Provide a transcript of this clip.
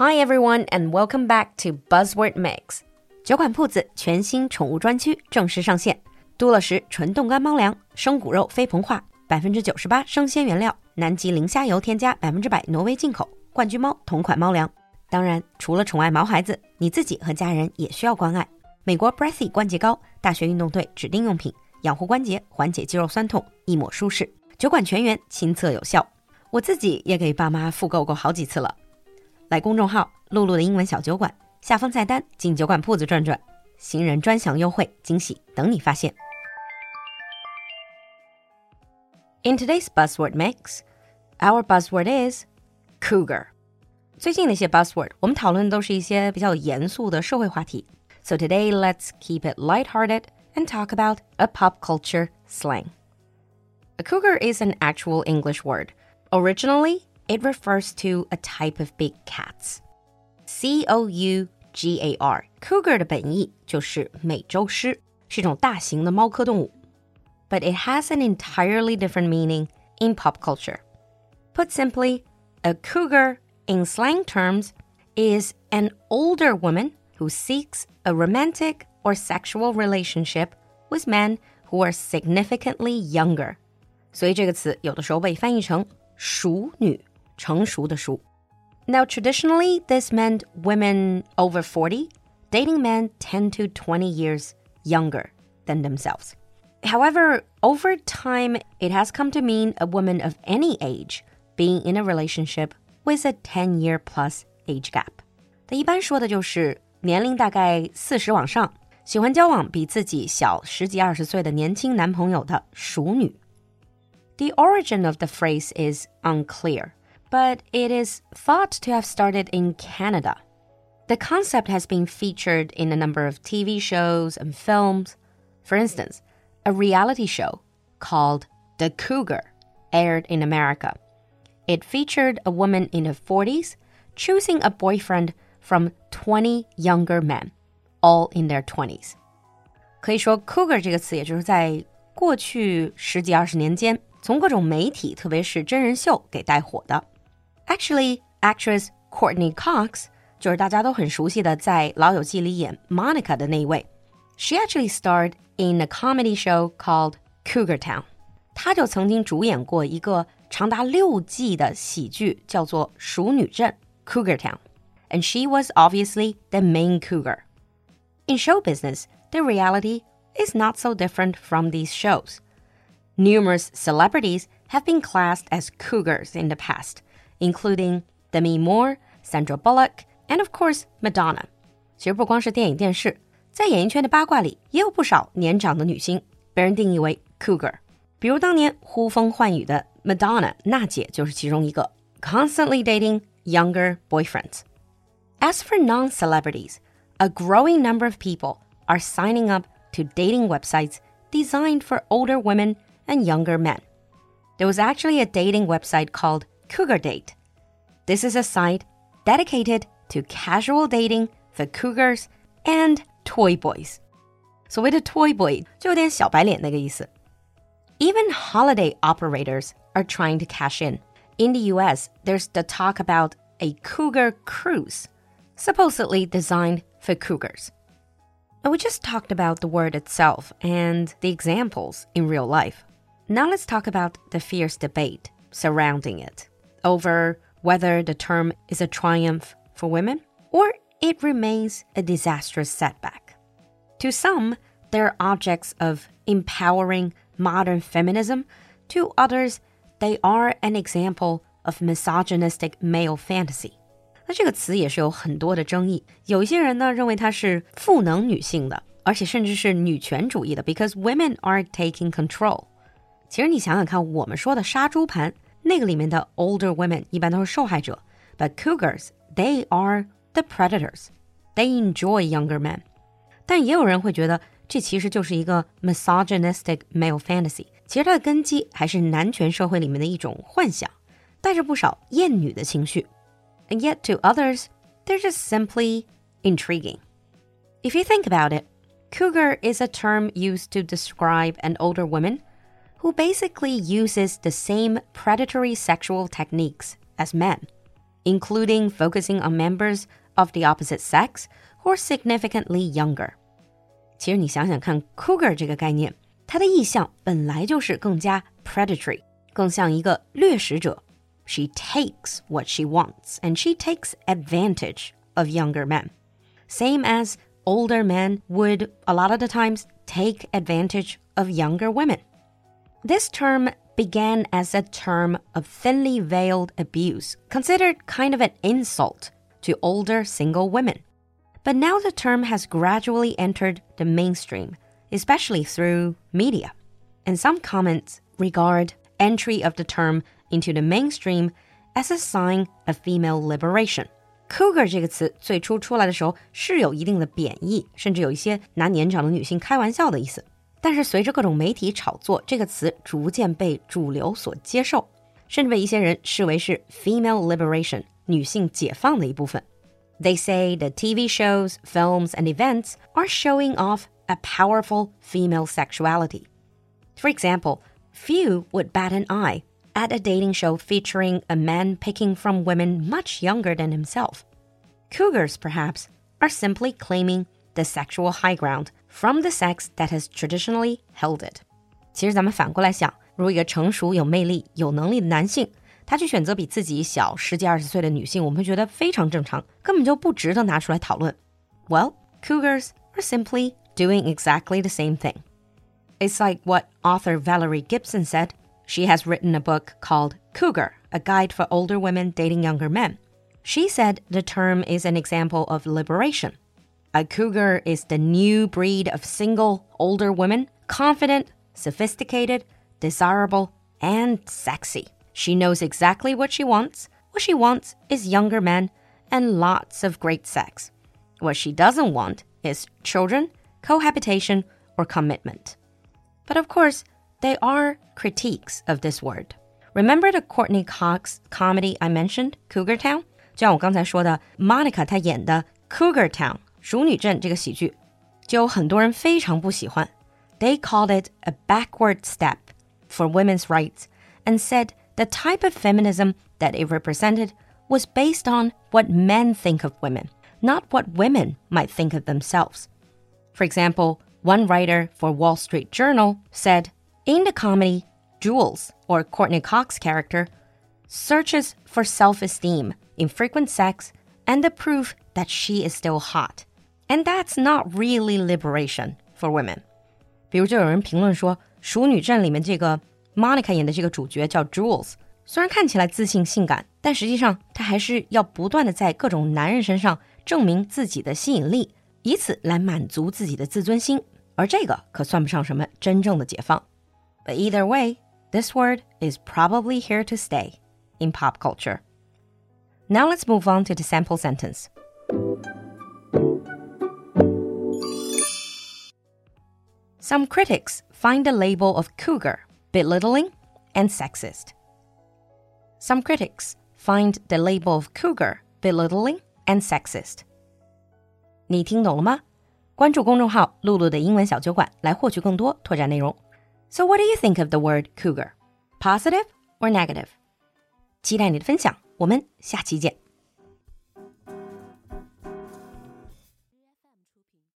Hi everyone, and welcome back to Buzzword Mix。酒馆铺子全新宠物专区正式上线，多乐士纯冻干猫粮，生骨肉非膨化，百分之九十八生鲜原料，南极磷虾油添加百分之百挪威进口，冠军猫同款猫粮。当然，除了宠爱毛孩子，你自己和家人也需要关爱。美国 Breathy 关节膏，大学运动队指定用品，养护关节，缓解肌肉酸痛，一抹舒适。酒馆全员亲测有效，我自己也给爸妈复购过好几次了。来公众号“露露的英文小酒馆”，下方菜单进酒馆铺子转转，新人专享优惠惊喜等你发现。In today's buzzword mix, our buzzword is cougar. 最近的一些 buzzword，我们讨论的都是一些比较严肃的社会话题。So today, let's keep it lighthearted and talk about a pop culture slang. A cougar is an actual English word. Originally, it refers to a type of big cats. C O U G A R cougar 的本意就是美洲狮，是一种大型的猫科动物。But it has an entirely different meaning in pop culture. Put simply, a cougar in slang terms is an older woman who seeks a romantic or sexual relationship with men who are significantly younger. 所以这个词有的时候被翻译成熟女。 成熟的熟. Now, traditionally, this meant women over 40 dating men 10 to 20 years younger than themselves. However, over time, it has come to mean a woman of any age being in a relationship with a 10 year plus age gap. 它一般说的就是年龄大概四十往上，喜欢交往比自己小十几二十岁的年轻男朋友的熟女。The origin of the phrase is unclear but it is thought to have started in Canada. The concept has been featured in a number of TV shows and films. For instance, a reality show called The Cougar aired in America. It featured a woman in her 40s choosing a boyfriend from 20 younger men, all in their 20s. 可以说，cougar 这个词，也就是在过去十几二十年间，从各种媒体，特别是真人秀给带火的。 Actually, actress Courteney Cox 就是大家都很熟悉的，在《老友记》里演 actually starred in a comedy show called Cougar Town。她就曾经主演过一个长达六季的喜剧，叫做《熟女镇》（Cougar Town）。And she was obviously the main cougar. In show business, the reality is not so different from these shows. Numerous celebrities have been classed as cougars in the past including Demi Moore, Sandra Bullock, and of course Madonna。其实不光是电影电视，在演艺圈的八卦里也有不少年长的女星被人定义为 cougar。比如当年呼风唤雨的 Madonna 娜姐就是其中一个，constantly dating younger boyfriends. As for non-celebrities, a growing number of people are signing up to dating websites designed for older women and younger men. There was actually a dating website called Cougar Date. This is a site dedicated to casual dating for cougars and toy boys. 所谓的 toy boy 就有点小白脸那个意思。Even holiday operators are trying to cash in. In the US, there's the talk about a cougar cruise, supposedly designed for cougars. Now, we just talked about the word itself and the examples in real life. Now let's talk about the fierce debate surrounding it over whether the term is a triumph for women or it remains a disastrous setback. To some, they're objects of empowering modern feminism. To others, they are an example of misogynistic male fantasy. 那这个词也是有很多的争议。有一些人呢认为它是赋能女性的，而且甚至是女权主义的，because women are taking control。其实你想想看，我们说的杀猪盘 那个里面的 older women 一般都是受害者，but cougars they are the predators. They enjoy younger men. 但也有人会觉得这其实就是一个 misogynistic male fantasy。其实它的根基还是男权社会里面的一种幻想，带着不少厌女的情绪。And yet to others, they're just simply intriguing. If you think about it, cougar is a term used to describe an older woman who basically uses the same predatory sexual techniques as men. including focusing on members of the opposite sex who are significantly younger. 其实你想想看，cougar 这个概念，它的意象本来就是更加 predatory，更像一个掠食者。She takes what she wants, and she takes advantage of younger men. Same as older men would a lot of the times take advantage of younger women. This term began as a term of thinly veiled abuse, considered kind of an insult to older single women. But now the term has gradually entered the mainstream, especially through media. And some comments regard entry of the term into the mainstream as a sign of female liberation. Cougar 这个词最初出来的时候是有一定的贬义，甚至有一些拿年长的女性开玩笑的意思。 但是随着各种媒体炒作，这个词逐渐被主流所接受，甚至被一些人视为是 female liberation 女性解放的一部分。They say the TV shows, films, and events are showing off a powerful female sexuality. For example, few would bat an eye at a dating show featuring a man picking from women much younger than himself. Cougars, perhaps, are simply claiming the sexual high ground from the sex that has traditionally held it. 其实咱们反过来想，如果一个成熟、有魅力、有能力的男性，他去选择比自己小十几二十岁的女性，我们会觉得非常正常，根本就不值得拿出来讨论。Well, cougars are simply doing exactly the same thing. It's like what author Valerie Gibson said. She has written a book called Cougar, a guide for older women dating younger men. She said the term is an example of liberation. a cougar is the new breed of single, older women, confident, sophisticated, desirable, and sexy. She knows exactly what she wants. What she wants is younger men and lots of great sex. What she doesn't want is children, cohabitation, or commitment. But of course, they are critiques of this word. Remember the Courteney Cox comedy I mentioned, Cougar Town? 就像我刚才说的，Monica 她演的 Cougar Town 熟女镇》这个喜剧，就有很多人非常不喜欢。They called it a backward step for women's rights and said the type of feminism that it represented was based on what men think of women, not what women might think of themselves. For example, one writer for Wall Street Journal said, in the comedy, Jules, or Courteney Cox's character, searches for self esteem in frequent sex and the proof that she is still hot. And that's not really liberation for women. 比如就有人评论说，《熟女镇》里面这个 Monica 演的这个主角叫 Jules，虽然看起来自信性感，但实际上她还是要不断的在各种男人身上证明自己的吸引力，以此来满足自己的自尊心。而这个可算不上什么真正的解放。But either way, this word is probably here to stay in pop culture. Now let's move on to the sample sentence. Some critics find the label of cougar belittling and sexist. Some critics find the label of cougar belittling and sexist. 你听懂了吗？关注公众号“露露的英文小酒馆”来获取更多拓展内容。So what do you think of the word cougar? Positive or negative? 期待你的分享，我们下期见。